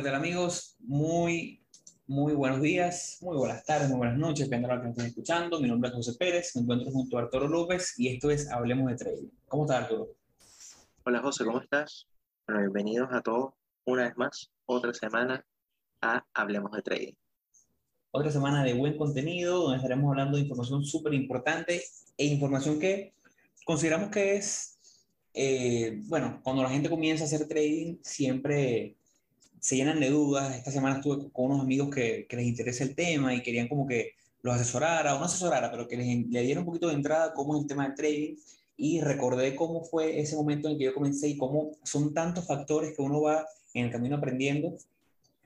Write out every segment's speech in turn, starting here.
¿qué tal amigos? Muy, muy buenos días, muy buenas tardes, muy buenas noches, depende de lo que estén escuchando. Mi nombre es José Pérez, me encuentro junto a Arturo López y esto es Hablemos de Trading. ¿Cómo estás, Arturo? Hola José, ¿cómo estás? Bueno, bienvenidos a todos una vez más, otra semana a Hablemos de Trading. Otra semana de buen contenido donde estaremos hablando de información súper importante e información que consideramos que es, eh, bueno, cuando la gente comienza a hacer trading, siempre se llenan de dudas. Esta semana estuve con unos amigos que, que les interesa el tema y querían como que los asesorara, o no asesorara, pero que les, le diera un poquito de entrada cómo es el tema del trading. Y recordé cómo fue ese momento en que yo comencé y cómo son tantos factores que uno va en el camino aprendiendo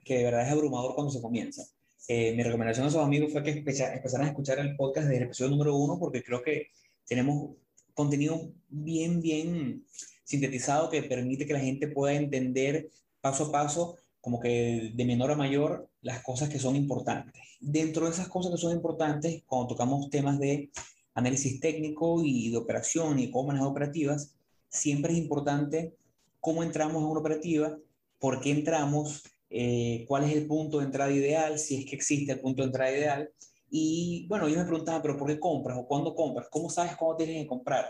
que de verdad es abrumador cuando se comienza. Eh, mi recomendación a esos amigos fue que empezaran a escuchar el podcast desde el episodio número uno porque creo que tenemos contenido bien, bien sintetizado que permite que la gente pueda entender paso a paso como que de menor a mayor las cosas que son importantes. Dentro de esas cosas que son importantes, cuando tocamos temas de análisis técnico y de operación y cómo manejar operativas, siempre es importante cómo entramos a una operativa, por qué entramos, eh, cuál es el punto de entrada ideal, si es que existe el punto de entrada ideal. Y bueno, yo me preguntaba, pero ¿por qué compras o cuándo compras? ¿Cómo sabes cuándo tienes que comprar?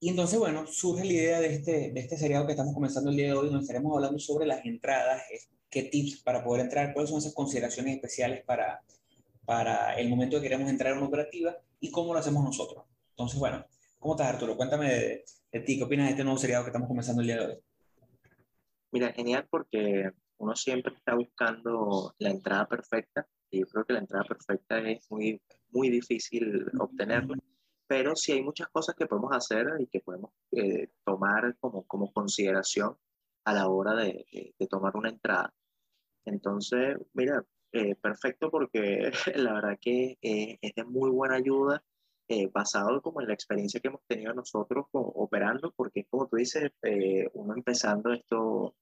Y entonces, bueno, surge la idea de este, de este seriado que estamos comenzando el día de hoy, donde estaremos hablando sobre las entradas, qué tips para poder entrar, cuáles son esas consideraciones especiales para, para el momento que queremos entrar en una operativa y cómo lo hacemos nosotros. Entonces, bueno, ¿cómo estás, Arturo? Cuéntame de, de ti, ¿qué opinas de este nuevo seriado que estamos comenzando el día de hoy? Mira, genial porque uno siempre está buscando la entrada perfecta y yo creo que la entrada perfecta es muy, muy difícil obtenerla pero sí hay muchas cosas que podemos hacer y que podemos eh, tomar como, como consideración a la hora de, de, tomar una entrada. Entonces, mira, eh, perfecto porque la verdad que eh, es de muy buena ayuda basado como en la experiencia que hemos tenido nosotros operando, porque como tú dices, uno empezando esto,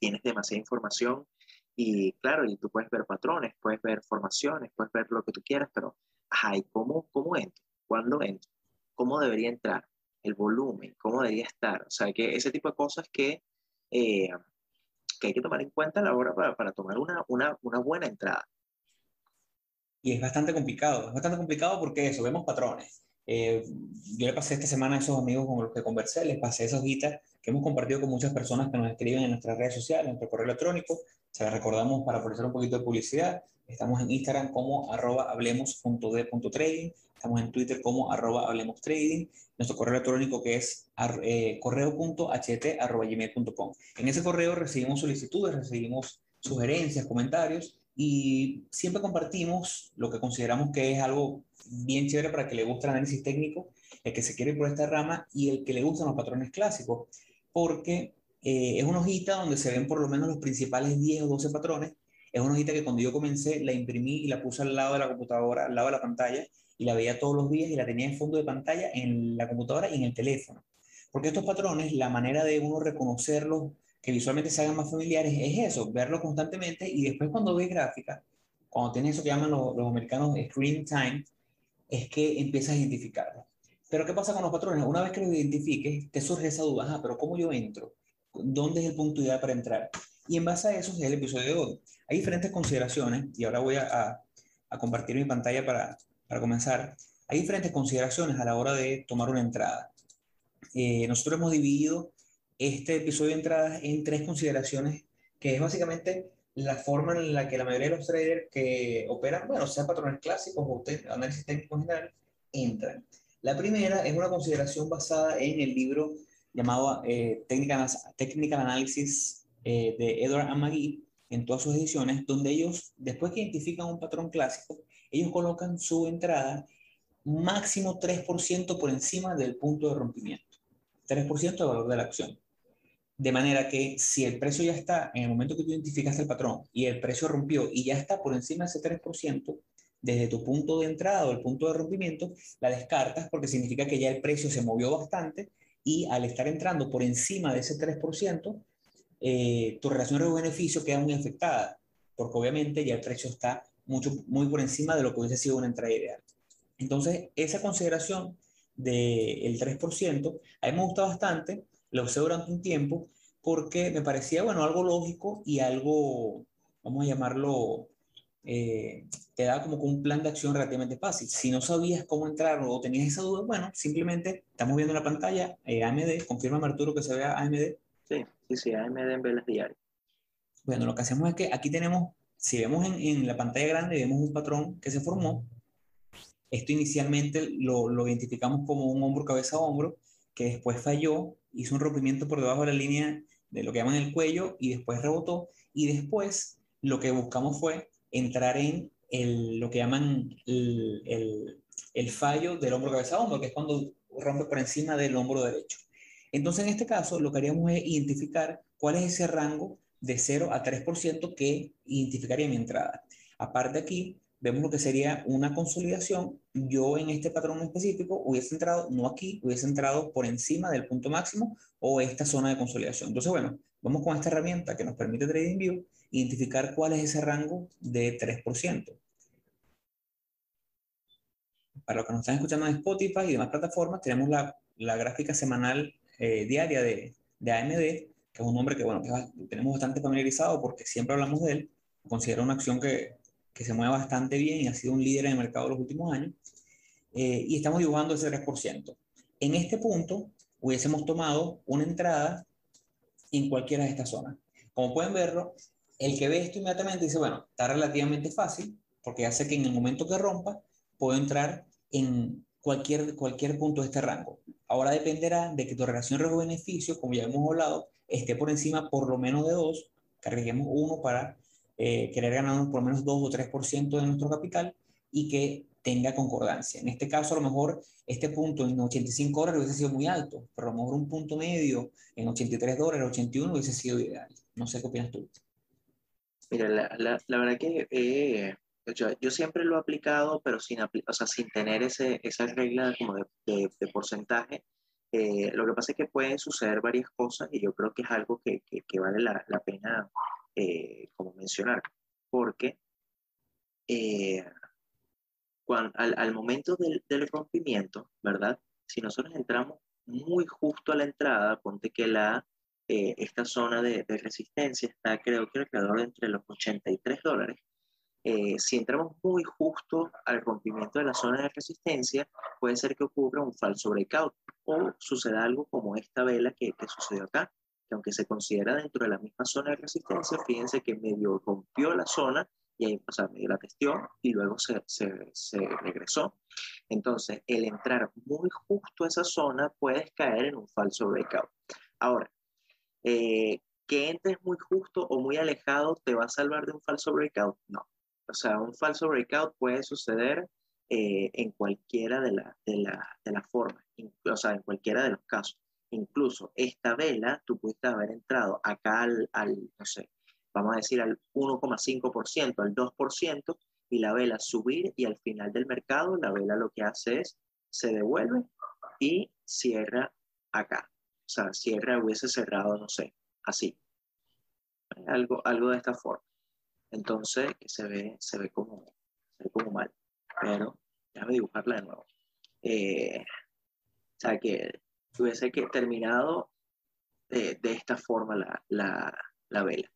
tienes demasiada información y claro, y tú puedes ver patrones, puedes ver formaciones, puedes ver lo que tú quieras, pero, ay, ¿cómo, cómo entro? Cuándo entro, cómo debería entrar, el volumen, cómo debería estar. O sea, que ese tipo de cosas que, eh, que hay que tomar en cuenta a la hora para, para tomar una, una, una, buena entrada. Y es bastante complicado, es bastante complicado porque eso, vemos patrones. Eh, yo le pasé esta semana a esos amigos con los que conversé, les pasé esas hojitas que hemos compartido con muchas personas que nos escriben en nuestras redes sociales, en nuestro correo electrónico. Se las recordamos para ofrecer un poquito de publicidad. Estamos en Instagram como arroba. Estamos en Twitter como arroba hablemos trading. Nuestro correo electrónico que es eh, correo.ht.gmail.com. En ese correo recibimos solicitudes, recibimos sugerencias, comentarios y siempre compartimos lo que consideramos que es algo bien chévere para que le guste el análisis técnico, el que se quiere ir por esta rama y el que le gustan los patrones clásicos, porque eh, es una hojita donde se ven por lo menos los principales 10 o 12 patrones. Es una hojita que cuando yo comencé la imprimí y la puse al lado de la computadora, al lado de la pantalla, y la veía todos los días y la tenía en fondo de pantalla en la computadora y en el teléfono. Porque estos patrones, la manera de uno reconocerlos, que visualmente se hagan más familiares, es eso, verlos constantemente y después cuando ves gráfica, cuando tienes eso que llaman los, los americanos screen time, es que empiezas a identificarlos. Pero ¿qué pasa con los patrones? Una vez que los identifiques, te surge esa duda, ah, pero ¿cómo yo entro? ¿Dónde es el punto ideal para entrar? Y en base a eso es el episodio de hoy. Hay diferentes consideraciones y ahora voy a, a compartir mi pantalla para, para comenzar, hay diferentes consideraciones a la hora de tomar una entrada. Eh, nosotros hemos dividido este episodio de entradas en tres consideraciones, que es básicamente la forma en la que la mayoría de los traders que operan, bueno, sean patrones clásicos o análisis técnico en general, entran. La primera es una consideración basada en el libro llamado eh, Technical, Analysis eh, de Edward and McGee, en todas sus ediciones, donde ellos, después que identifican un patrón clásico, ellos colocan su entrada máximo 3% por encima del punto de rompimiento. 3% de valor de la acción. De manera que si el precio ya está, en el momento que tú identificaste el patrón y el precio rompió y ya está por encima de ese 3%, desde tu punto de entrada o el punto de rompimiento, la descartas porque significa que ya el precio se movió bastante y al estar entrando por encima de ese 3%, eh, tu relación riesgo-beneficio queda muy afectada, porque obviamente ya el precio está mucho, muy por encima de lo que hubiese sido una entrada ideal. Entonces, esa consideración del 3%, a mí me gusta bastante, lo usé durante un tiempo, porque me parecía, bueno, algo lógico y algo, vamos a llamarlo, eh, te da como un plan de acción relativamente fácil. Si no sabías cómo entrar o tenías esa duda, bueno, simplemente estamos viendo en la pantalla eh, AMD, confirma Arturo que se vea AMD. Sí, sí, sí, AMD en velas diarias. Bueno, lo que hacemos es que aquí tenemos, si vemos en, la pantalla grande, vemos un patrón que se formó. Esto inicialmente lo, identificamos como un hombro, cabeza, hombro, que después falló, hizo un rompimiento por debajo de la línea de lo que llaman el cuello y después rebotó. Y después lo que buscamos fue entrar en lo que llaman el fallo del hombro cabeza hombro, que es cuando rompe por encima del hombro derecho. Entonces, en este caso, lo que haríamos es identificar cuál es ese rango de 0 a 3% que identificaría mi entrada. Aparte aquí, vemos lo que sería una consolidación. Yo en este patrón específico hubiese entrado, no aquí, hubiese entrado por encima del punto máximo o esta zona de consolidación. Entonces, bueno, vamos con esta herramienta que nos permite TradingView identificar cuál es ese rango de 3%. Para los que nos están escuchando en Spotify y demás plataformas, tenemos la, gráfica semanal eh, diaria de, AMD, que es un nombre que, bueno, que tenemos bastante familiarizado porque siempre hablamos de él. Considera una acción que, que se mueve bastante bien y ha sido un líder en el mercado los últimos años. Eh, y estamos dibujando ese 3%. En este punto, hubiésemos tomado una entrada en cualquiera de estas zonas. Como pueden verlo, el que ve esto inmediatamente dice, bueno, está relativamente fácil, porque hace que en el momento que rompa, puedo entrar en cualquier, cualquier punto de este rango. Ahora dependerá de que tu relación riesgo-beneficio, como ya hemos hablado, esté por encima por lo menos de 2, carguemos uno para eh, querer ganarnos por lo menos 2 o 3% de nuestro capital y que tenga concordancia. En este caso, a lo mejor este punto en 85 dólares hubiese sido muy alto, pero a lo mejor un punto medio en 83 dólares, 81 hubiese sido ideal. No sé qué opinas tú. Mira, la, la, la verdad que eh, yo, yo, siempre lo he aplicado, pero sin, o sea, sin tener ese, esa regla como de, de, de porcentaje. Eh, lo que pasa es que pueden suceder varias cosas y yo creo que es algo que, vale la, pena eh, como mencionar, porque eh, al, momento del, rompimiento, ¿verdad? Si nosotros entramos muy justo a la entrada, ponte que la esta zona de, de, resistencia está creo que alrededor de entre los 83 dólares. Eh, si entramos muy justo al rompimiento de la zona de resistencia, puede ser que ocurra un falso breakout o suceda algo como esta vela que, que sucedió acá, que aunque se considera dentro de la misma zona de resistencia, fíjense que medio rompió la zona y ahí, o sea, medio la testió y luego se, se, se, regresó. Entonces, el entrar muy justo a esa zona puedes caer en un falso breakout. Ahora, eh, que entres muy justo o muy alejado te va a salvar de un falso breakout. No. O sea, un falso breakout puede suceder eh, en cualquiera de las la, de formas, o sea, en cualquiera de los casos. Incluso esta vela, tú pudiste haber entrado acá al, al no sé, vamos a decir al 1,5%, al 2%, y la vela subir y al final del mercado la vela lo que hace es se devuelve y cierra acá sea, cierra hubiese cerrado, no sé, así. Algo, algo de esta forma. Entonces se ve, se ve, como, se ve como mal. Pero déjame dibujarla de nuevo. Eh, o sea, que hubiese que terminado de, de esta forma la, la, la, vela.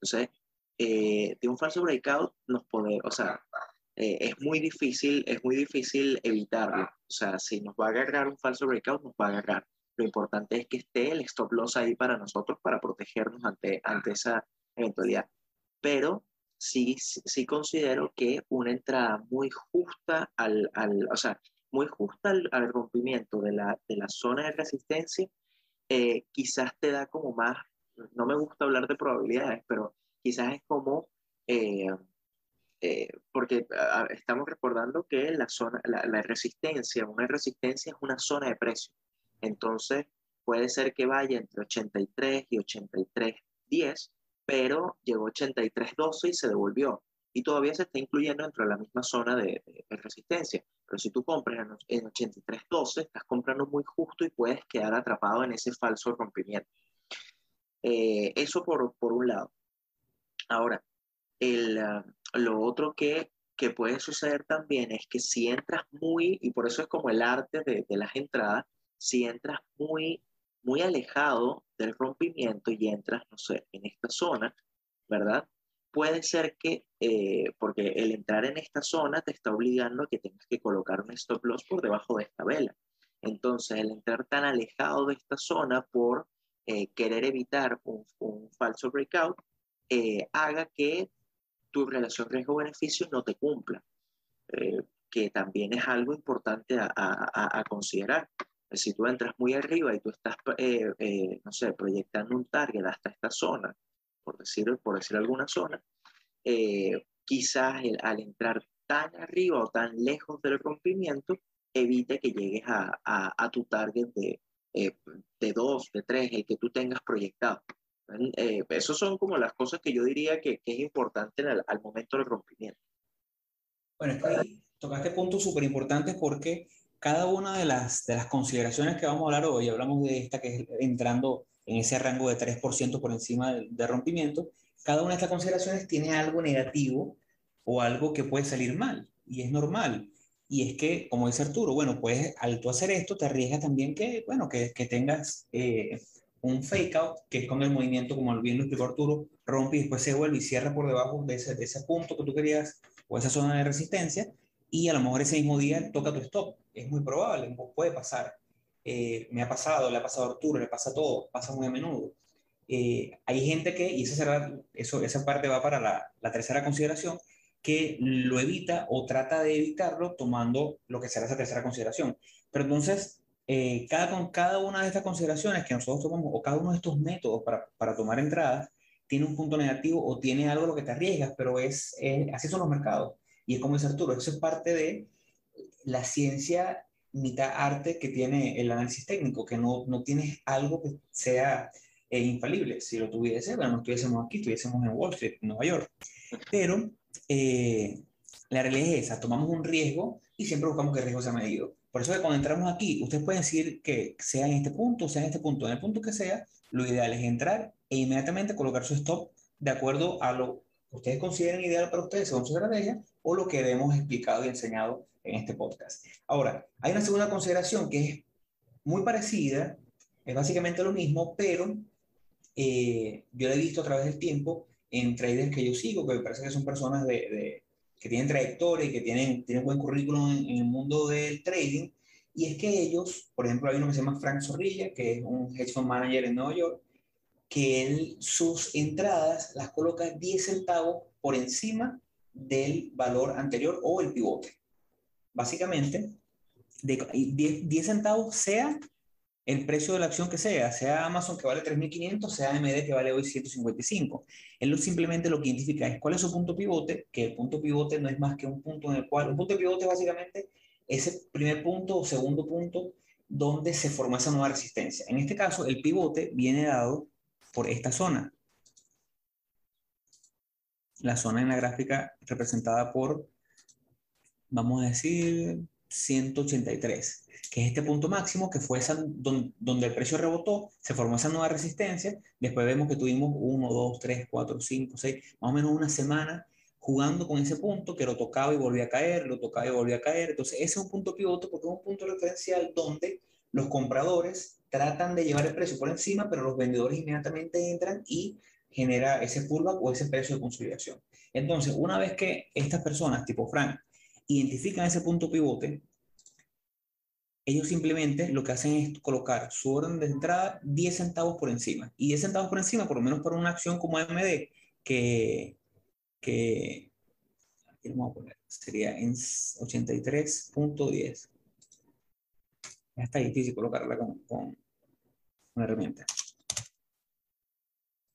Entonces, eh, de un falso breakout nos puede, o sea, eh, es muy difícil, es muy difícil evitarlo. O sea, si nos va a agarrar un falso breakout, nos va a agarrar. Lo importante es que esté el stop loss ahí para nosotros, para protegernos ante, ante esa eventualidad. Pero sí, sí considero que una entrada muy justa al, al o sea, muy justa al, al, rompimiento de la, de la zona de resistencia, eh, quizás te da como más, no me gusta hablar de probabilidades, pero quizás es como, eh, eh, porque a, estamos recordando que la zona, la, la, resistencia, una resistencia es una zona de precio. Entonces, puede ser que vaya entre 83 y 83.10, pero llegó 83.12 y se devolvió. Y todavía se está incluyendo dentro de la misma zona de, resistencia. Pero si tú compras en, en 83.12, estás comprando muy justo y puedes quedar atrapado en ese falso rompimiento. Eh, eso por, por, un lado. Ahora, el, uh, lo otro que, que, puede suceder también es que si entras muy, y por eso es como el arte de, de las entradas, si entras muy muy alejado del rompimiento y entras, no sé, en esta zona, ¿verdad? Puede ser que, eh, porque el entrar en esta zona te está obligando a que tengas que colocar un stop loss por debajo de esta vela. Entonces, el entrar tan alejado de esta zona por eh, querer evitar un, falso breakout, eh, haga que tu relación riesgo-beneficio no te cumpla, que también es algo importante a, a, a considerar si tú entras muy arriba y tú estás, eh, eh, no sé, proyectando un target hasta esta zona, por decir, por decir alguna zona, eh, quizás al entrar tan arriba o tan lejos del rompimiento, evite que llegues a, a, tu target de, de 2, de 3, el que tú tengas proyectado. Eh, esas son como las cosas que yo diría que, que es importante al, momento del rompimiento. Bueno, tocaste puntos súper importantes porque cada una de las, de las consideraciones que vamos a hablar hoy, hablamos de esta que es entrando en ese rango de 3% por encima de, rompimiento, cada una de estas consideraciones tiene algo negativo o algo que puede salir mal, y es normal. Y es que, como dice Arturo, bueno, pues al tú hacer esto te arriesgas también que, bueno, que, que tengas eh, un fake out, que es con el movimiento, como bien lo explicó Arturo, rompe y después se vuelve y cierra por debajo de ese, de ese punto que tú querías o esa zona de resistencia, y a lo mejor ese mismo día toca tu stop es muy probable, puede pasar. Eh, me ha pasado, le ha pasado a Arturo, le pasa todo, pasa muy a menudo. Eh, hay gente que, y esa, será, eso, esa parte va para la, la, tercera consideración, que lo evita o trata de evitarlo tomando lo que será esa tercera consideración. Pero entonces, eh, cada, con cada una de estas consideraciones que nosotros tomamos, o cada uno de estos métodos para, para tomar entradas, tiene un punto negativo o tiene algo lo que te arriesgas, pero es, así son los mercados. Y es como dice Arturo, eso es parte de la ciencia mitad arte que tiene el análisis técnico, que no, no tienes algo que sea eh, infalible. Si lo tuviese, bueno, no estuviésemos aquí, estuviésemos en Wall Street, Nueva York. Pero eh, la realidad es esa, tomamos un riesgo y siempre buscamos que el riesgo sea medido. Por eso que cuando entramos aquí, ustedes pueden decir que sea en este punto, sea en este punto, en el punto que sea, lo ideal es entrar e inmediatamente colocar su stop de acuerdo a lo que ustedes consideren ideal para ustedes según su estrategia o lo que hemos explicado y enseñado en este podcast. Ahora, hay una segunda consideración que es muy parecida, es básicamente lo mismo, pero eh, yo la he visto a través del tiempo en traders que yo sigo, que me parece que son personas de, que tienen trayectoria y que tienen, tienen buen currículum en, el mundo del trading, y es que ellos, por ejemplo, hay uno que se llama Frank Zorrilla, que es un hedge fund manager en Nueva York, que él sus entradas las coloca 10 centavos por encima del valor anterior o el pivote básicamente, de 10, centavos sea el precio de la acción que sea, sea Amazon que vale 3.500, sea AMD que vale hoy 155. Él simplemente lo que identifica es cuál es su punto pivote, que el punto pivote no es más que un punto en el cual, un punto pivote es básicamente ese primer punto o segundo punto donde se formó esa nueva resistencia. En este caso, el pivote viene dado por esta zona. La zona en la gráfica representada por vamos a decir 183, que es este punto máximo que fue esa, donde, el precio rebotó, se formó esa nueva resistencia, después vemos que tuvimos 1, 2, 3, 4, 5, 6, más o menos una semana jugando con ese punto que lo tocaba y volvía a caer, lo tocaba y volvía a caer, entonces ese es un punto pivote porque es un punto referencial donde los compradores tratan de llevar el precio por encima, pero los vendedores inmediatamente entran y genera ese pullback o ese precio de consolidación. Entonces, una vez que estas personas, tipo Frank, identifican ese punto pivote, ellos simplemente lo que hacen es colocar su orden de entrada 10 centavos por encima. Y 10 centavos por encima, por lo menos para una acción como AMD, que, que aquí lo vamos a poner, sería en 83.10. Ya está difícil colocarla con, con una herramienta.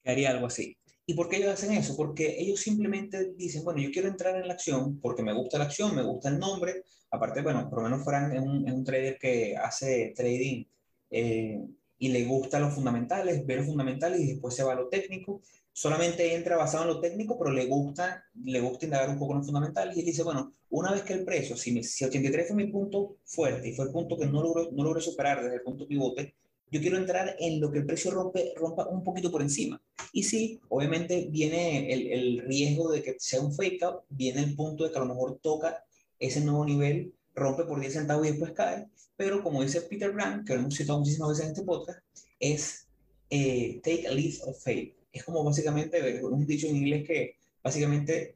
Quedaría algo así. ¿Y por qué ellos hacen eso? Porque ellos simplemente dicen, bueno, yo quiero entrar en la acción porque me gusta la acción, me gusta el nombre. Aparte, bueno, por lo menos Frank es un, es un trader que hace trading eh, y le gusta los fundamentales, ve los fundamentales y después se va a lo técnico. Solamente entra basado en lo técnico, pero le gusta, le gusta indagar un poco en los fundamentales y dice, bueno, una vez que el precio, si, si 83 fue mi punto fuerte y fue el punto que no logré, no logré superar desde el punto pivote, yo quiero entrar en lo que el precio rompe, rompa un poquito por encima. Y sí, obviamente viene el, el, riesgo de que sea un fake out, viene el punto de que a lo mejor toca ese nuevo nivel, rompe por 10 centavos y después cae, pero como dice Peter Brand, que lo hemos citado muchísimas veces en este podcast, es eh, take a leap of faith. Es como básicamente, un dicho en inglés que básicamente,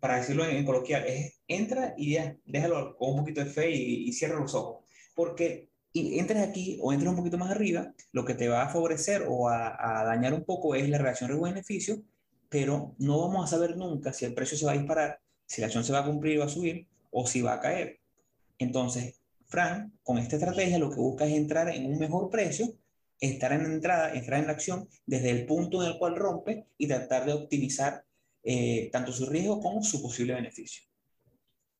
para decirlo en, coloquial, es entra y ya, déjalo con un poquito de fe y, cierra los ojos. Porque y entres aquí o entres un poquito más arriba, lo que te va a favorecer o a, a dañar un poco es la relación riesgo-beneficio, pero no vamos a saber nunca si el precio se va a disparar, si la acción se va a cumplir y va a subir o si va a caer. Entonces, Frank, con esta estrategia lo que busca es entrar en un mejor precio, estar en la entrada, entrar en la acción desde el punto en el cual rompe y tratar de optimizar eh, tanto su riesgo como su posible beneficio.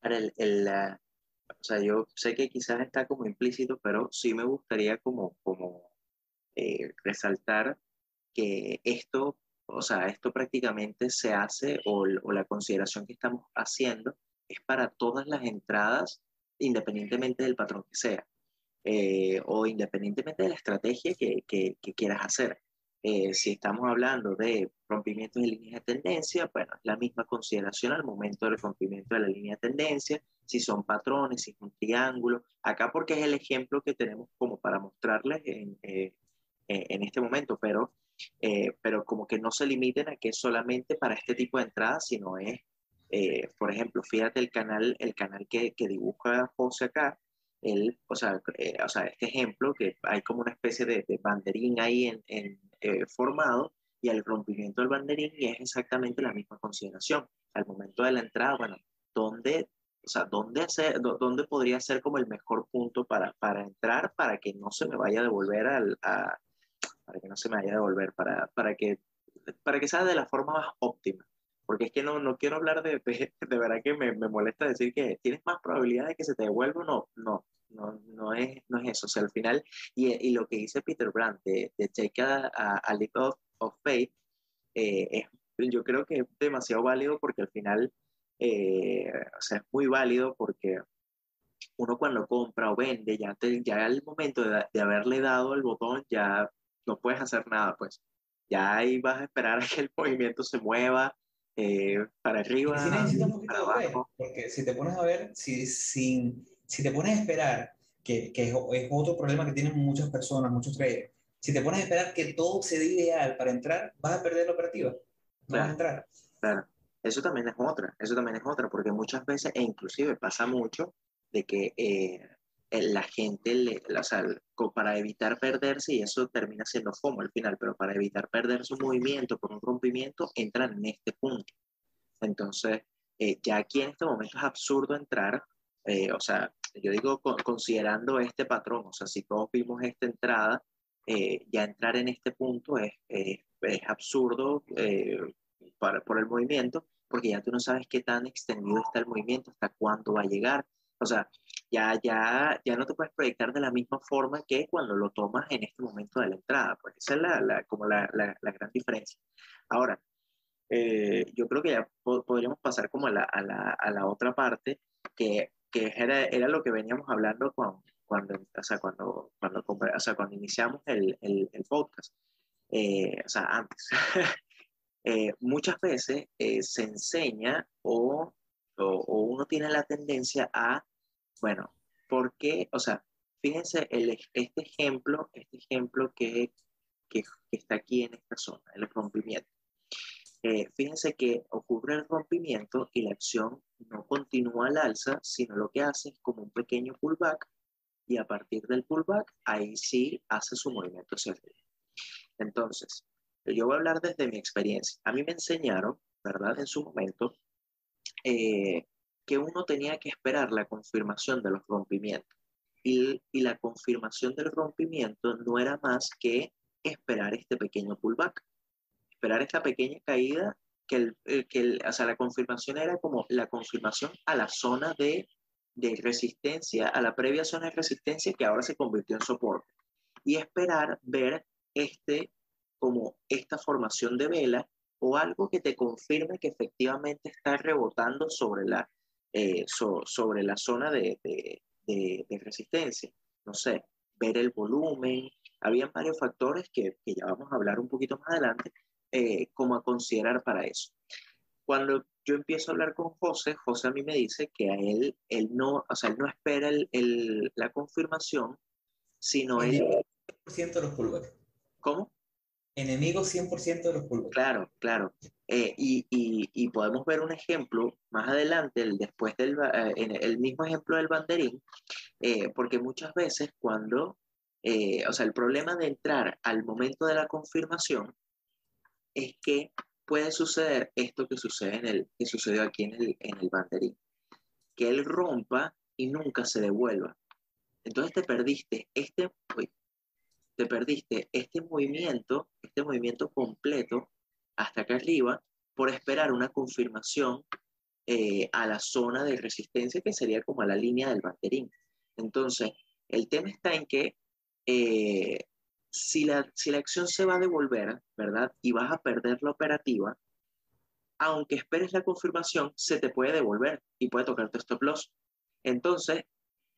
El, el, o sea, yo sé que quizás está como implícito, pero sí me gustaría como, como eh, resaltar que esto, o sea, esto prácticamente se hace o, la consideración que estamos haciendo es para todas las entradas independientemente del patrón que sea, eh, o independientemente de la estrategia que, que, quieras hacer. Eh, si estamos hablando de rompimientos de líneas de tendencia, bueno, es la misma consideración al momento del rompimiento de la línea de tendencia, si son patrones, si es un triángulo. Acá porque es el ejemplo que tenemos como para mostrarles en, eh, en este momento, pero, pero como que no se limiten a que es solamente para este tipo de entradas, sino es eh, por ejemplo, fíjate el canal, el canal que, que dibuja José acá, él, o, sea, eh, o sea, este ejemplo, que hay como una especie de, banderín ahí en, en eh, formado, y el rompimiento del banderín y es exactamente la misma consideración. Al momento de la entrada, bueno, ¿dónde, o sea, dónde, hacer, dónde podría ser como el mejor punto para, para entrar para que no se me vaya a devolver al, a, para que no se me vaya a devolver, para, para, que, para que sea de la forma más óptima? Porque es que no, no quiero hablar de, de, verdad que me, me, molesta decir que tienes más probabilidad de que se te devuelva no, no, no, no, es, no es eso, o sea, al final, y, y lo que dice Peter Brandt de, de take a, a, leap of, of faith, eh, es, yo creo que es demasiado válido porque al final, eh, o sea, es muy válido porque uno cuando compra o vende, ya, te, ya al momento de, de haberle dado el botón, ya no puedes hacer nada, pues. Ya ahí vas a esperar a que el movimiento se mueva, eh, para arriba. Sí un poquito de fe, porque si te pones a ver, si, si, si te pones a esperar, que, que es, es, otro problema que tienen muchas personas, muchos traders, si te pones a esperar que todo se dé ideal para entrar, vas a perder la operativa. No vas a entrar. Claro, eso también es otra, eso también es otra, porque muchas veces, e inclusive pasa mucho, de que eh, la gente, le, o sea, para evitar perderse, y eso termina siendo FOMO al final, pero para evitar perder su movimiento por un rompimiento, entran en este punto. Entonces, eh, ya aquí en este momento es absurdo entrar, eh, o sea, yo digo considerando este patrón, o sea, si todos vimos esta entrada, eh, ya entrar en este punto es, es absurdo para, por el movimiento, porque ya tú no sabes qué tan extendido está el movimiento, hasta cuándo va a llegar. O sea, ya, ya, ya no te puedes proyectar de la misma forma que cuando lo tomas en este momento de la entrada. Pues esa es la, la como la, la, gran diferencia. Ahora, eh, yo creo que ya podríamos pasar como a la, a la, a la otra parte, que, que era, era, lo que veníamos hablando con, cuando, o sea, cuando, cuando, o sea, cuando iniciamos el, el, el podcast. Eh, o sea, antes. Eh, muchas veces se enseña o, o, o uno tiene la tendencia a bueno, ¿por qué? O sea, fíjense el, este ejemplo, este ejemplo que, que, está aquí en esta zona, el rompimiento. Eh, fíjense que ocurre el rompimiento y la acción no continúa al alza, sino lo que hace es como un pequeño pullback y a partir del pullback ahí sí hace su movimiento hacia arriba. Entonces, yo voy a hablar desde mi experiencia. A mí me enseñaron, ¿verdad? En su momento, eh, que uno tenía que esperar la confirmación de los rompimientos. Y, la confirmación del rompimiento no era más que esperar este pequeño pullback, esperar esta pequeña caída, que, el, eh, que el, o sea, la confirmación era como la confirmación a la zona de, de resistencia, a la previa zona de resistencia que ahora se convirtió en soporte. Y esperar ver este, como esta formación de vela o algo que te confirme que efectivamente está rebotando sobre la eh, sobre la zona de, de, resistencia. No sé, ver el volumen. Habían varios factores que, que ya vamos a hablar un poquito más adelante, eh, como a considerar para eso. Cuando yo empiezo a hablar con José, José a mí me dice que a él, él no, o sea, él no espera el, el, la confirmación, sino él... 100% de los pullbacks. ¿Cómo? Enemigo 100% de los pullbacks. Claro, claro. Eh, y, y, podemos ver un ejemplo más adelante, el, después del eh, el mismo ejemplo del banderín, eh, porque muchas veces cuando, o sea, el problema de entrar al momento de la confirmación es que puede suceder esto que, sucede en el, que sucedió aquí en el, en el banderín, que él rompa y nunca se devuelva. Entonces te perdiste este, te perdiste este movimiento, movimiento completo hasta acá arriba por esperar una confirmación eh, a la zona de resistencia que sería como a la línea del banderín. Entonces, el tema está en que eh, si la, si la acción se va a devolver, ¿verdad? Y vas a perder la operativa, aunque esperes la confirmación, se te puede devolver y puede tocar tu stop loss. Entonces,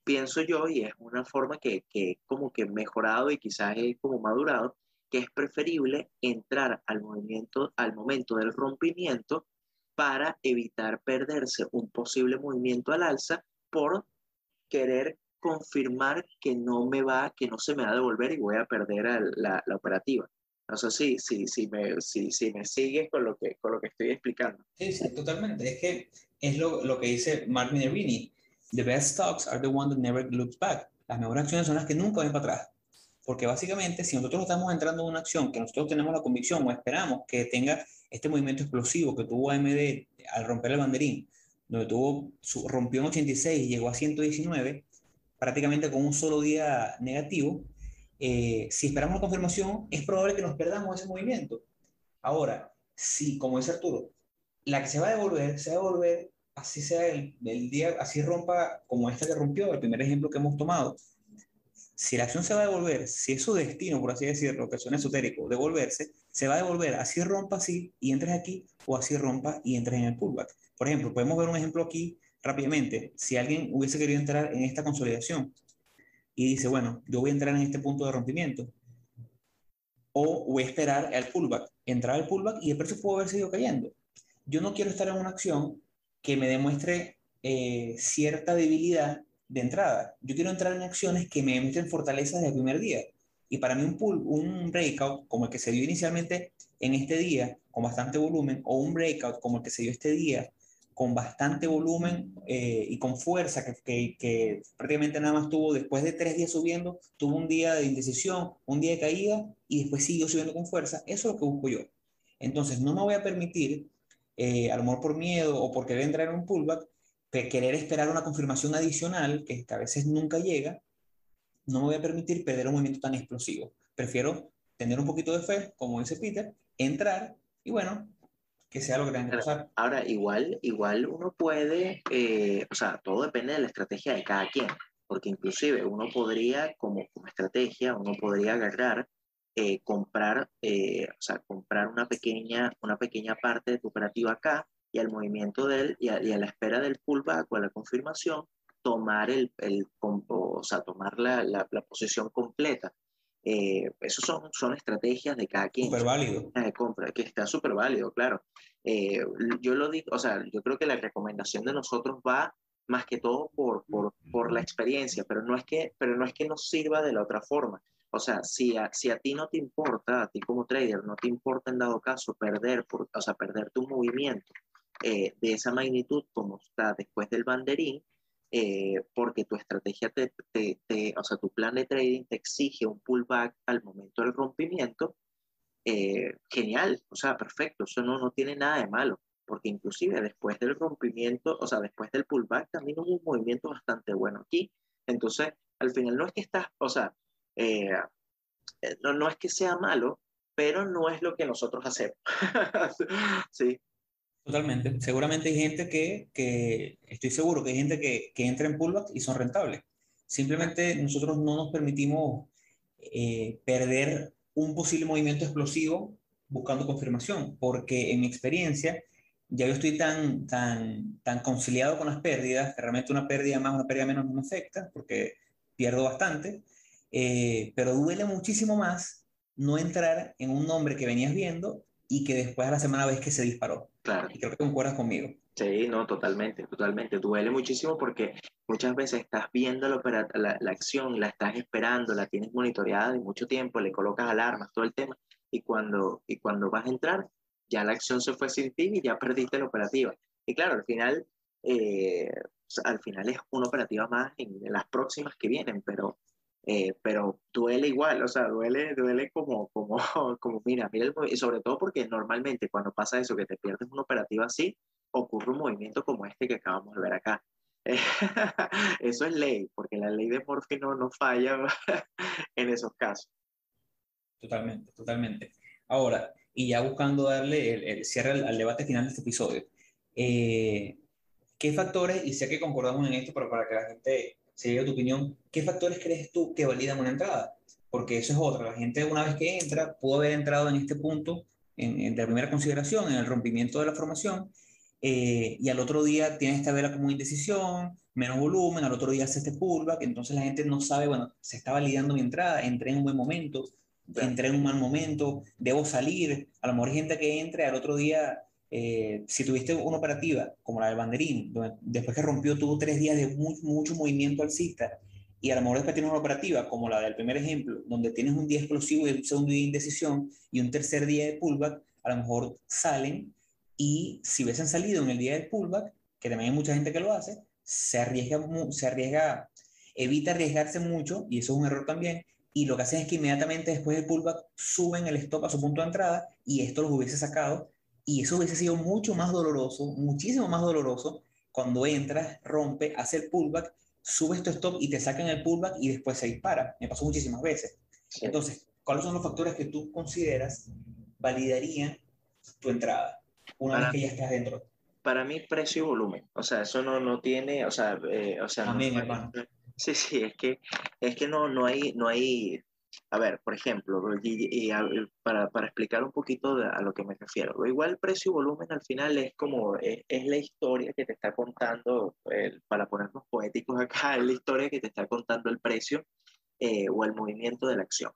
pienso yo, y es una forma que, que como que mejorado y quizás es como madurado, que es preferible entrar al movimiento, al momento del rompimiento para evitar perderse un posible movimiento al alza por querer confirmar que no me va, que no se me va a devolver y voy a perder la, la, operativa. No sé si, si, si, me, si, si me sigues con lo, que, con lo que estoy explicando. Sí, sí, totalmente. Es que es lo, lo que dice Mark Minervini. The best stocks are the ones that never looks back. Las mejores acciones son las que nunca ven para atrás. Porque básicamente, si nosotros estamos entrando en una acción que nosotros tenemos la convicción o esperamos que tenga este movimiento explosivo que tuvo AMD al romper el banderín, donde tuvo, rompió en 86 y llegó a 119, prácticamente con un solo día negativo, eh, si esperamos la confirmación, es probable que nos perdamos ese movimiento. Ahora, si, como dice Arturo, la que se va a devolver, se va a devolver, así sea el, el día, así rompa como esta que rompió, el primer ejemplo que hemos tomado. Si la acción se va a devolver, si es su destino, por así decirlo, que suena esotérico, devolverse, se va a devolver, así rompa así y entres aquí, o así rompa y entres en el pullback. Por ejemplo, podemos ver un ejemplo aquí rápidamente, si alguien hubiese querido entrar en esta consolidación y dice, bueno, yo voy a entrar en este punto de rompimiento, o voy a esperar al pullback, entrar al pullback y el precio puede haber seguido cayendo. Yo no quiero estar en una acción que me demuestre eh, cierta debilidad de entrada. Yo quiero entrar en acciones que me demuestren fortaleza desde el primer día. Y para mí un, pull, un breakout como el que se dio inicialmente en este día, con bastante volumen, o un breakout como el que se dio este día, con bastante volumen eh, y con fuerza, que, que, prácticamente nada más tuvo, después de tres días subiendo, tuvo un día de indecisión, un día de caída y después siguió subiendo con fuerza. Eso es lo que busco yo. Entonces, no me voy a permitir, eh, a por miedo o por querer entrar en un pullback, querer esperar una confirmación adicional, que a veces nunca llega, no me voy a permitir perder un movimiento tan explosivo. Prefiero tener un poquito de fe, como dice Peter, entrar y bueno, que sea lo que tenga que pasar. Ahora, igual, igual uno puede, eh, o sea, todo depende de la estrategia de cada quien, porque inclusive uno podría, como, como estrategia, uno podría agarrar, eh, comprar, eh, o sea, comprar una pequeña, una pequeña parte de tu operativa acá y al movimiento de él y a, la espera del pullback o a la confirmación, tomar el, el o sea, tomar la, la, la posición completa. Eh, eso son, son estrategias de cada quien. Súper válido. Eh, compra, que está súper válido, claro. Eh, yo lo digo, o sea, yo creo que la recomendación de nosotros va más que todo por, por, por, la experiencia, pero no, es que, pero no es que nos sirva de la otra forma. O sea, si a, si a ti no te importa, a ti como trader, no te importa en dado caso perder, por, o sea, perder tu movimiento de esa magnitud como está después del banderín, eh, porque tu estrategia, te, te, o sea, tu plan de trading te exige un pullback al momento del rompimiento, eh, genial, o sea, perfecto, eso no, no tiene nada de malo, porque inclusive después del rompimiento, o sea, después del pullback también hubo un movimiento bastante bueno aquí. Entonces, al final no es que estás, o sea, eh, no, no es que sea malo, pero no es lo que nosotros hacemos. sí. Totalmente. Seguramente hay gente que, que estoy seguro que hay gente que, que, entra en pullback y son rentables. Simplemente nosotros no nos permitimos eh, perder un posible movimiento explosivo buscando confirmación, porque en mi experiencia ya yo estoy tan, tan, tan conciliado con las pérdidas, que realmente una pérdida más, una pérdida menos no me afecta, porque pierdo bastante, eh, pero duele muchísimo más no entrar en un nombre que venías viendo y que después de la semana ves que se disparó. Claro. Y creo que concuerdas conmigo. Sí, no, totalmente, totalmente. Duele muchísimo porque muchas veces estás viendo la, la, la, acción, la estás esperando, la tienes monitoreada de mucho tiempo, le colocas alarmas, todo el tema, y cuando, y cuando vas a entrar, ya la acción se fue sin ti y ya perdiste la operativa. Y claro, al final, eh, al final es una operativa más en las próximas que vienen, pero eh, pero duele igual, o sea, duele, duele como, como, como mira, mira, y sobre todo porque normalmente cuando pasa eso, que te pierdes una operativa así, ocurre un movimiento como este que acabamos de ver acá. eso es ley, porque la ley de Morphy no, no falla en esos casos. Totalmente, totalmente. Ahora, y ya buscando darle el, cierre al, debate final de este episodio, eh, ¿qué factores, y sé que concordamos en esto, pero para que la gente sería tu opinión, ¿qué factores crees tú que validan una entrada? Porque eso es otra. La gente una vez que entra pudo haber entrado en este punto en, de primera consideración, en el rompimiento de la formación, eh, y al otro día tiene esta vela como indecisión, menos volumen, al otro día hace este pullback, entonces la gente no sabe, bueno, se está validando mi entrada, entré en un buen momento, entré en un mal momento, debo salir, a lo mejor hay gente que entre al otro día eh, si tuviste una operativa como la del banderín, después que rompió tuvo tres días de mucho movimiento alcista, y a lo mejor después tienes una operativa como la del primer ejemplo, donde tienes un día explosivo y un segundo día de indecisión y un tercer día de pullback, a lo mejor salen y si hubiesen salido en el día del pullback, que también hay mucha gente que lo hace, se arriesga, se arriesga, evita arriesgarse mucho y eso es un error también. Y lo que hacen es que inmediatamente después del pullback suben el stop a su punto de entrada y esto los hubiese sacado y eso hubiese sido mucho más doloroso, muchísimo más doloroso, cuando entras, rompe, hace el pullback, subes tu stop y te sacan el pullback y después se dispara. Me pasó muchísimas veces. Entonces, ¿cuáles son los factores que tú consideras validarían tu entrada una vez que ya estás dentro? Para mí, precio y volumen. O sea, eso no, no tiene, o sea, eh, o sea, hermano. Sí, sí, es que, es que no, no hay, no hay, a ver, por ejemplo, y, para, para, explicar un poquito a lo que me refiero, igual precio y volumen al final es como, es, la historia que te está contando, para ponernos poéticos acá, es la historia que te está contando el precio eh, o el movimiento de la acción.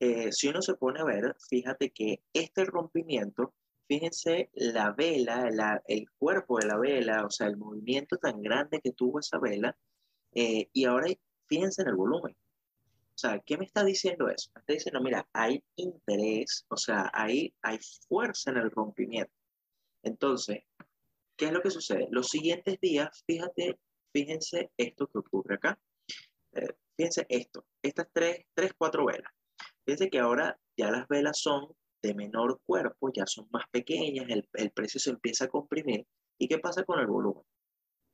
Eh, si uno se pone a ver, fíjate que este rompimiento, fíjense la vela, la, el cuerpo de la vela, o sea, el movimiento tan grande que tuvo esa vela, eh, y ahora fíjense en el volumen. O sea, ¿qué me está diciendo eso? Me está diciendo, mira, hay interés, o sea, hay, hay fuerza en el rompimiento. Entonces, ¿qué es lo que sucede? Los siguientes días, fíjate, fíjense esto que ocurre acá. Eh, fíjense esto, estas tres, tres, cuatro velas. Fíjense que ahora ya las velas son de menor cuerpo, ya son más pequeñas, el, el precio se empieza a comprimir. ¿Y qué pasa con el volumen?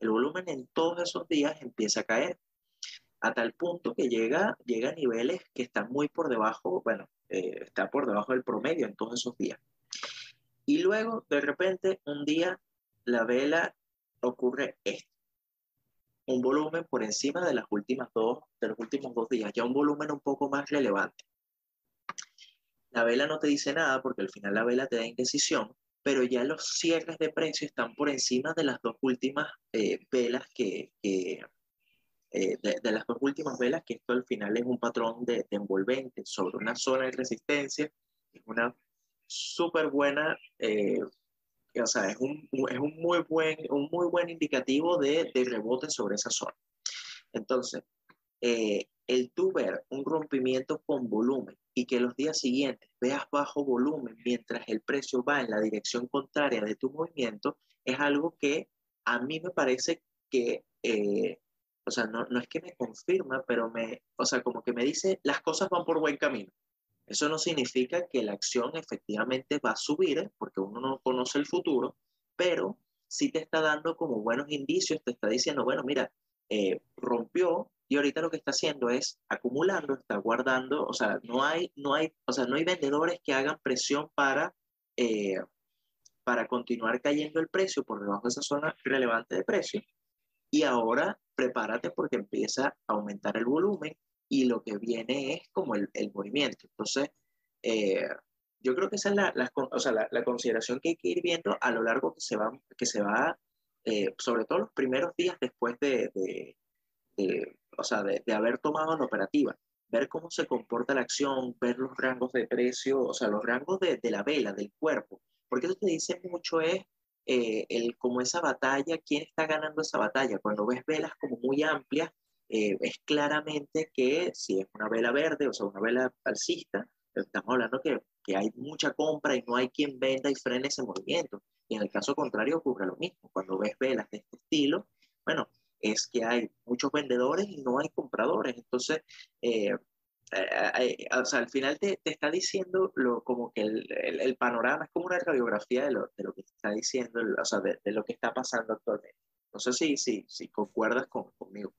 El volumen en todos esos días empieza a caer a tal punto que llega, llega a niveles que están muy por debajo, bueno, eh, está por debajo del promedio en todos esos días. Y luego, de repente, un día, la vela ocurre esto. Un volumen por encima de, las últimas dos, de los últimos dos días, ya un volumen un poco más relevante. La vela no te dice nada porque al final la vela te da indecisión, pero ya los cierres de precio están por encima de las dos últimas eh, velas que, que, eh, de, las dos últimas velas, que esto al final es un patrón de, envolvente sobre una zona de resistencia, es una súper buena, eh, o sea, es un, es un, muy buen, un muy buen indicativo de, de rebote sobre esa zona. Entonces, eh, el tú ver un rompimiento con volumen y que los días siguientes veas bajo volumen mientras el precio va en la dirección contraria de tu movimiento, es algo que a mí me parece que o sea, no, no es que me confirma, pero me, o sea, como que me dice, las cosas van por buen camino. Eso no significa que la acción efectivamente va a subir, porque uno no conoce el futuro, pero sí te está dando como buenos indicios, te está diciendo, bueno, mira, eh, rompió y ahorita lo que está haciendo es acumulando, está guardando, o sea, no hay, no hay, o sea, no hay vendedores que hagan presión para, eh, para continuar cayendo el precio por debajo de esa zona relevante de precio. Y ahora prepárate porque empieza a aumentar el volumen y lo que viene es como el, el movimiento. Entonces, eh, yo creo que esa es la, la, o sea, la, la, consideración que hay que ir viendo a lo largo que se va, que se va eh, sobre todo los primeros días después de, de, de o sea, de, de, haber tomado la operativa. ver cómo se comporta la acción, ver los rangos de precio, o sea, los rangos de, la vela, del cuerpo, porque eso te dice mucho es eh, el, como esa batalla, quién está ganando esa batalla. Cuando ves velas como muy amplias, eh, ves claramente que si es una vela verde, o sea, una vela alcista, estamos hablando que, que hay mucha compra y no hay quien venda y frene ese movimiento. Y en el caso contrario ocurre lo mismo. Cuando ves velas de este estilo, bueno, es que hay muchos vendedores y no hay compradores. Entonces, eh, o sea, al final te, te está diciendo lo, como que el, el, panorama es como una radiografía de lo, de lo que está diciendo, o sea, de, de, lo que está pasando actualmente. No sé si, si, si concuerdas con, conmigo.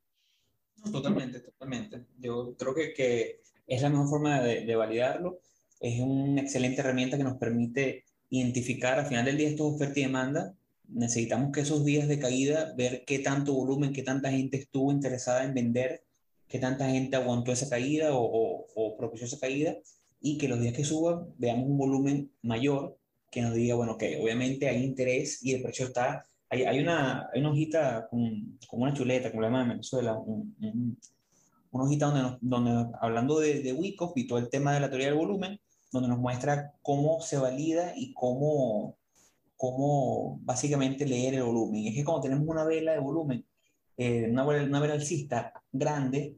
totalmente, totalmente. Yo creo que, que es la mejor forma de, de, validarlo. Es una excelente herramienta que nos permite identificar al final del día esto es oferta y demanda. Necesitamos que esos días de caída, ver qué tanto volumen, qué tanta gente estuvo interesada en vender qué tanta gente aguantó esa caída o, o, o, propició esa caída y que los días que suba veamos un volumen mayor que nos diga, bueno, que obviamente hay interés y el precio está, hay, hay, una, hay una hojita con, con, una chuleta, como la llaman en Venezuela, un, un, una hojita donde, nos, donde hablando de, de Wyckoff y todo el tema de la teoría del volumen, donde nos muestra cómo se valida y cómo, cómo básicamente leer el volumen. Es que cuando tenemos una vela de volumen eh, una, vela alcista grande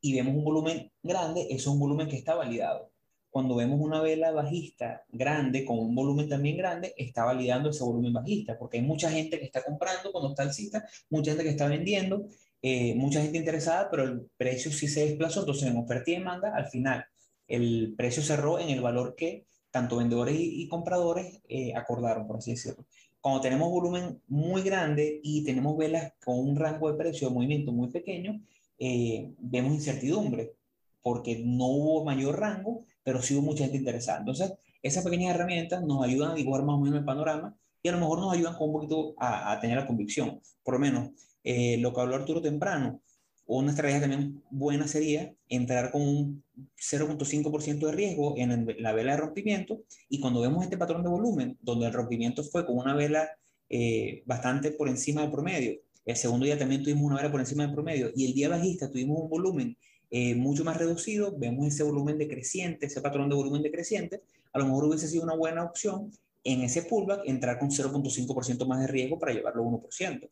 y vemos un volumen grande, eso es un volumen que está validado. Cuando vemos una vela bajista grande con un volumen también grande, está validando ese volumen bajista, porque hay mucha gente que está comprando cuando está alcista, mucha gente que está vendiendo, eh, mucha gente interesada, pero el precio sí se desplazó, entonces en oferta y demanda, al final el precio cerró en el valor que tanto vendedores y, y compradores eh, acordaron, por así decirlo cuando tenemos volumen muy grande y tenemos velas con un rango de precio de movimiento muy pequeño, eh, vemos incertidumbre, porque no hubo mayor rango, pero sí hubo mucha gente interesada. Entonces, esas pequeñas herramientas nos ayudan a dibujar más o menos el panorama y a lo mejor nos ayudan con un poquito a, a tener la convicción. Por lo menos, eh, lo que habló Arturo temprano, una estrategia también buena sería entrar con un 0.5% de riesgo en la vela de rompimiento. Y cuando vemos este patrón de volumen, donde el rompimiento fue con una vela eh, bastante por encima del promedio, el segundo día también tuvimos una vela por encima del promedio y el día bajista tuvimos un volumen eh, mucho más reducido, vemos ese volumen decreciente, ese patrón de volumen decreciente, a lo mejor hubiese sido una buena opción en ese pullback entrar con 0.5% más de riesgo para llevarlo a 1%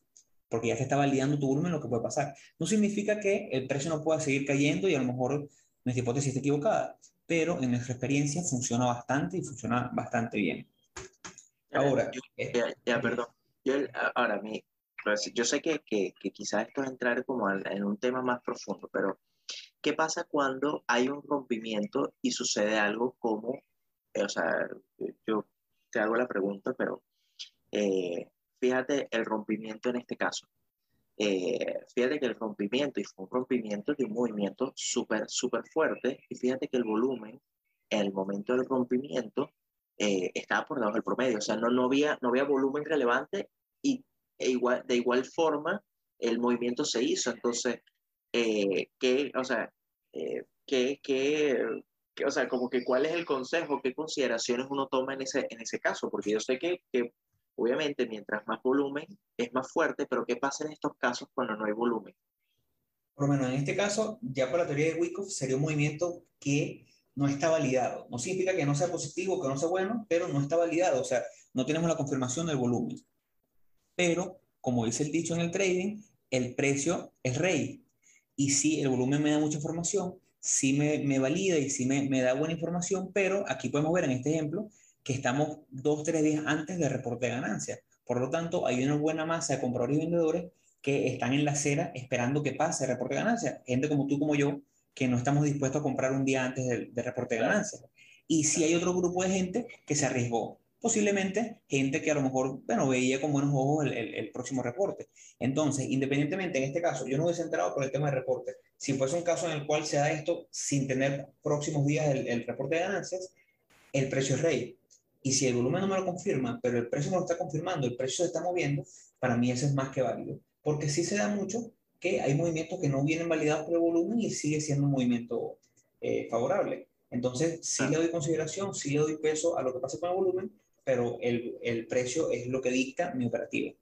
porque ya se está validando tu volumen, lo que puede pasar. No significa que el precio no pueda seguir cayendo y a lo mejor nuestra hipótesis está equivocada, pero en nuestra experiencia funciona bastante y funciona bastante bien. Ahora, yo, eh, ya, ya, perdón. Yo, ahora, mi, yo sé que, que, que, quizás esto es entrar como en un tema más profundo, pero ¿qué pasa cuando hay un rompimiento y sucede algo como, eh, o sea, yo te hago la pregunta, pero eh, fíjate el rompimiento en este caso. Eh, fíjate que el rompimiento, y fue un rompimiento de un movimiento súper, súper fuerte, y fíjate que el volumen, en el momento del rompimiento, eh, estaba por debajo del promedio, o sea, no, no, había, no había volumen relevante y e igual, de igual forma el movimiento se hizo. Entonces, eh, ¿qué, o sea, eh, ¿qué, qué, o sea, como que cuál es el consejo, qué consideraciones uno toma en ese, en ese caso? Porque yo sé que, que Obviamente, mientras más volumen es más fuerte, pero ¿qué pasa en estos casos cuando no hay volumen? Por lo menos en este caso, ya por la teoría de Wyckoff, sería un movimiento que no está validado. No significa que no sea positivo, que no sea bueno, pero no está validado. O sea, no tenemos la confirmación del volumen. Pero, como dice el dicho en el trading, el precio es rey. Y si el volumen me da mucha información, sí me, me valida y sí me, me da buena información, pero aquí podemos ver en este ejemplo que estamos dos, tres días antes del reporte de ganancias. Por lo tanto, hay una buena masa de compradores y vendedores que están en la acera esperando que pase el reporte de ganancias. Gente como tú, como yo, que no estamos dispuestos a comprar un día antes del, del reporte de ganancias. Y si hay otro grupo de gente que se arriesgó, posiblemente gente que a lo mejor, bueno, veía con buenos ojos el, el, el, próximo reporte. Entonces, independientemente, en este caso, yo no hubiese entrado por el tema del reporte. Si fuese un caso en el cual se da esto sin tener próximos días el, el reporte de ganancias, el precio es rey. Y si el volumen no me lo confirma, pero el precio me lo está confirmando, el precio se está moviendo, para mí eso es más que válido. Porque sí se da mucho que hay movimientos que no vienen validados por el volumen y sigue siendo un movimiento eh, favorable. Entonces, sí le doy consideración, sí le doy peso a lo que pasa con el volumen, pero el, el precio es lo que dicta mi operativa.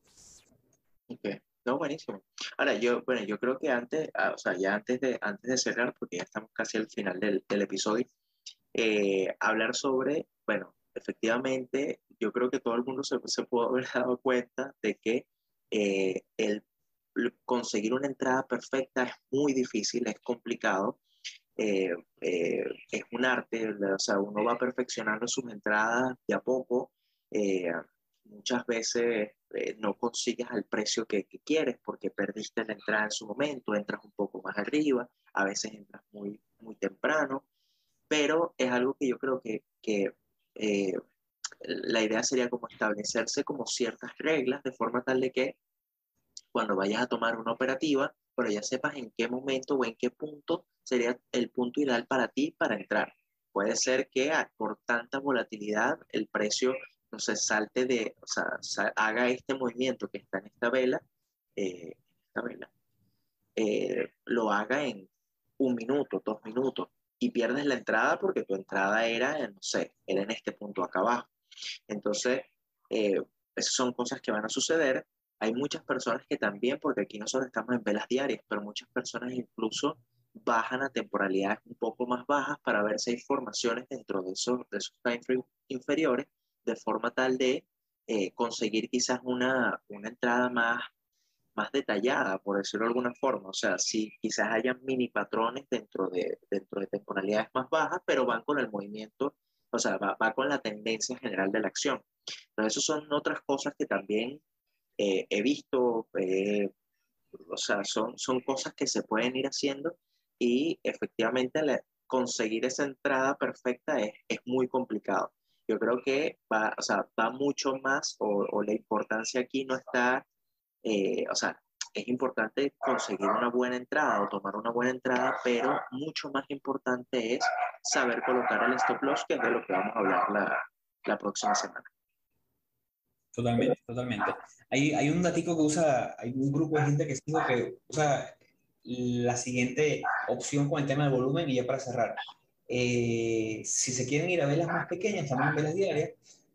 Ok, No, buenísimo. Ahora, yo, bueno, yo creo que antes, ah, o sea, ya antes de, antes de cerrar, porque ya estamos casi al final del, del episodio, eh, hablar sobre, bueno, efectivamente, yo creo que todo el mundo se, se pudo haber dado cuenta de que eh, el conseguir una entrada perfecta es muy difícil, es complicado, eh, es un arte, o sea, uno va perfeccionando sus entradas de a poco, muchas veces eh, no consigues al precio que, quieres porque perdiste la entrada en su momento, entras un poco más arriba, a veces entras muy, muy temprano, pero es algo que yo creo que, que eh, la idea sería como establecerse como ciertas reglas de forma tal de que cuando vayas a tomar una operativa, pero ya sepas en qué momento o en qué punto sería el punto ideal para ti para entrar. Puede ser que por tanta volatilidad el precio entonces salte de, o sea, haga este movimiento que está en esta vela, eh, esta vela eh, lo haga en un minuto, dos minutos, y pierdes la entrada porque tu entrada era, no sé, era en este punto acá abajo. Entonces, eh, esas son cosas que van a suceder. Hay muchas personas que también, porque aquí nosotros estamos en velas diarias, pero muchas personas incluso bajan a temporalidades un poco más bajas para ver si hay formaciones dentro de esos, de esos time frames inferiores de forma tal de eh, conseguir quizás una, una entrada más, más detallada, por decirlo de alguna forma. O sea, si quizás hayan mini patrones dentro de, dentro de temporalidades más bajas, pero van con el movimiento, o sea, va, va con la tendencia general de la acción. Entonces, eso son otras cosas que también eh, he visto, eh, o sea, son, son cosas que se pueden ir haciendo y efectivamente conseguir esa entrada perfecta es, es muy complicado yo creo que va, o sea, va mucho más o, la importancia aquí no está, eh, o sea, es importante conseguir una buena entrada o tomar una buena entrada, pero mucho más importante es saber colocar el stop loss, que es de lo que vamos a hablar la, la próxima semana. Totalmente, totalmente. Hay, hay un datico que usa, hay un grupo de gente que sigo que usa la siguiente opción con el tema del volumen y ya para cerrar. Eh, si se quieren ir a velas más pequeñas, también velas diarias,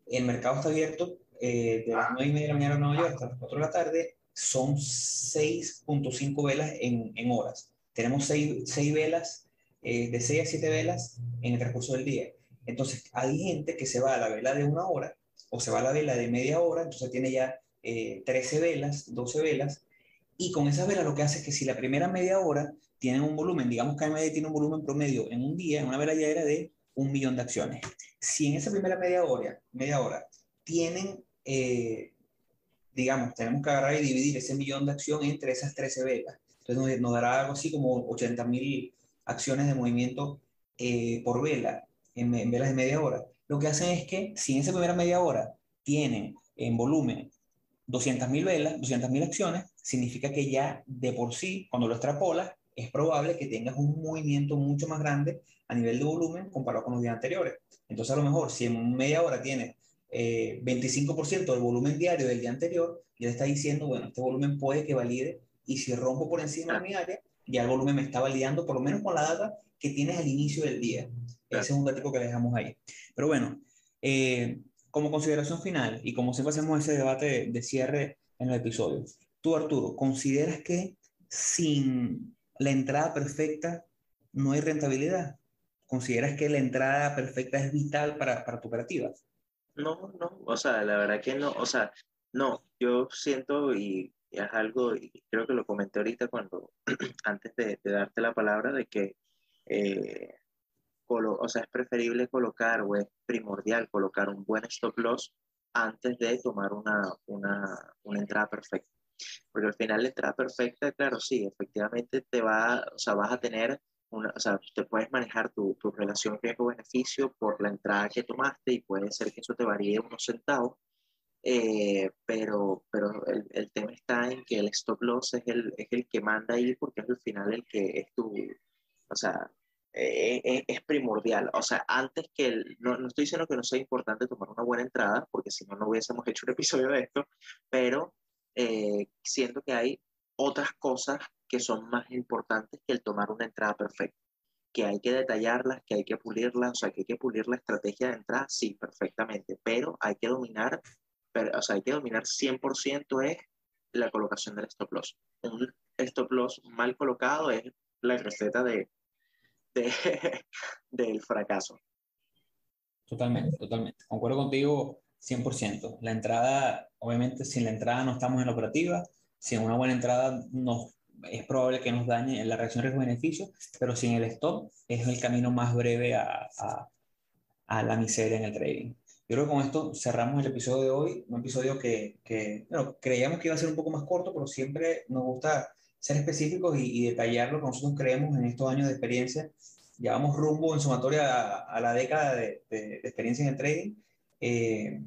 el mercado está abierto eh, de las 9 y media de la mañana a Nueva York hasta las 4 de la tarde, son 6.5 velas en, en, horas. Tenemos 6, 6 velas, eh, de 6 a 7 velas en el transcurso del día. Entonces, hay gente que se va a la vela de una hora o se va a la vela de media hora, entonces tiene ya 13 velas, 12 velas, y con esas velas lo que hace es que si la primera media hora tienen un volumen, digamos que AMD tiene un volumen promedio en un día, en una vela era de un millón de acciones. Si en esa primera media hora, media hora tienen, eh, digamos, tenemos que agarrar y dividir ese millón de acciones entre esas 13 velas. Entonces nos, dará algo así como 80 mil acciones de movimiento eh, por vela, en, en, velas de media hora. Lo que hacen es que si en esa primera media hora tienen en volumen 200 mil velas, 200 mil acciones, significa que ya de por sí, cuando lo extrapolas, es probable que tengas un movimiento mucho más grande a nivel de volumen comparado con los días anteriores. Entonces, a lo mejor, si en media hora tienes eh, 25% del volumen diario del día anterior, ya está diciendo, bueno, este volumen puede que valide, y si rompo por encima de mi área, ya el volumen me está validando, por lo menos con la data que tienes al inicio del día. Ese es un dato que le dejamos ahí. Pero bueno, eh, como consideración final, y como siempre hacemos ese debate de, de cierre en los episodios, tú, Arturo, ¿consideras que sin la entrada perfecta no hay rentabilidad? ¿Consideras que la entrada perfecta es vital para, para tu operativa? No, no, o sea, la verdad que no, o sea, no, yo siento y es algo, y creo que lo comenté ahorita cuando, antes de, darte la palabra, de que, eh, o sea, es preferible colocar o es primordial colocar un buen stop loss antes de tomar una, una, una entrada perfecta. Porque al final la entrada perfecta, claro, sí, efectivamente te va, o sea, vas a tener una, o sea, te puedes manejar tu, tu relación riesgo-beneficio por la entrada que tomaste y puede ser que eso te varíe unos centavos, eh, pero, pero el, el, tema está en que el stop loss es el, es el que manda ahí porque es al final el que es tu, o sea, eh, eh, es primordial. O sea, antes que, el, no, no, estoy diciendo que no sea importante tomar una buena entrada, porque si no, no hubiésemos hecho un episodio de esto, pero eh, siento que hay otras cosas que son más importantes que el tomar una entrada perfecta, que hay que detallarlas, que hay que pulirlas, o sea, que hay que pulir la estrategia de entrada, sí, perfectamente, pero hay que dominar, pero, o sea, hay que dominar 100% es la colocación del stop loss. Un stop loss mal colocado es la receta de, de del fracaso. Totalmente, totalmente. Concuerdo contigo 100%. La entrada, obviamente, sin la entrada no estamos en la operativa. Sin una buena entrada nos, es probable que nos dañe en la reacción riesgo-beneficio, pero sin el stop es el camino más breve a, a, la miseria en el trading. Yo creo que con esto cerramos el episodio de hoy, un episodio que, que bueno, creíamos que iba a ser un poco más corto, pero siempre nos gusta ser específicos y, y detallar lo que nosotros creemos en estos años de experiencia. Llevamos rumbo en sumatoria a, a la década de, de, de, experiencia en el trading. Eh,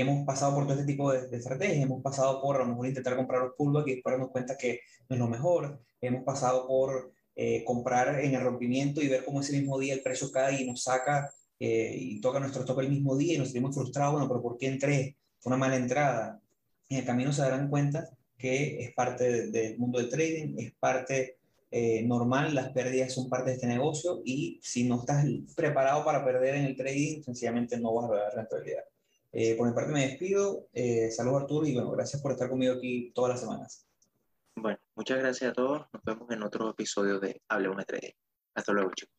hemos pasado por todo este tipo de, de, estrategias, hemos pasado por a lo mejor intentar comprar los pullbacks y después darnos cuenta que no es lo mejor, hemos pasado por eh, comprar en el rompimiento y ver cómo ese mismo día el precio cae y nos saca eh, y toca nuestro stop el mismo día y nos sentimos frustrados, bueno, pero ¿por qué entré? Fue una mala entrada. En el camino se darán cuenta que es parte del mundo del trading, es parte eh, normal, las pérdidas son parte de este negocio y si no estás preparado para perder en el trading, sencillamente no vas a ver rentabilidad. Eh, por mi parte me despido, eh, saludos Arturo y bueno, gracias por estar conmigo aquí todas las semanas. Bueno, muchas gracias a todos, nos vemos en otro episodio de Hable una Trading. Hasta luego chicos.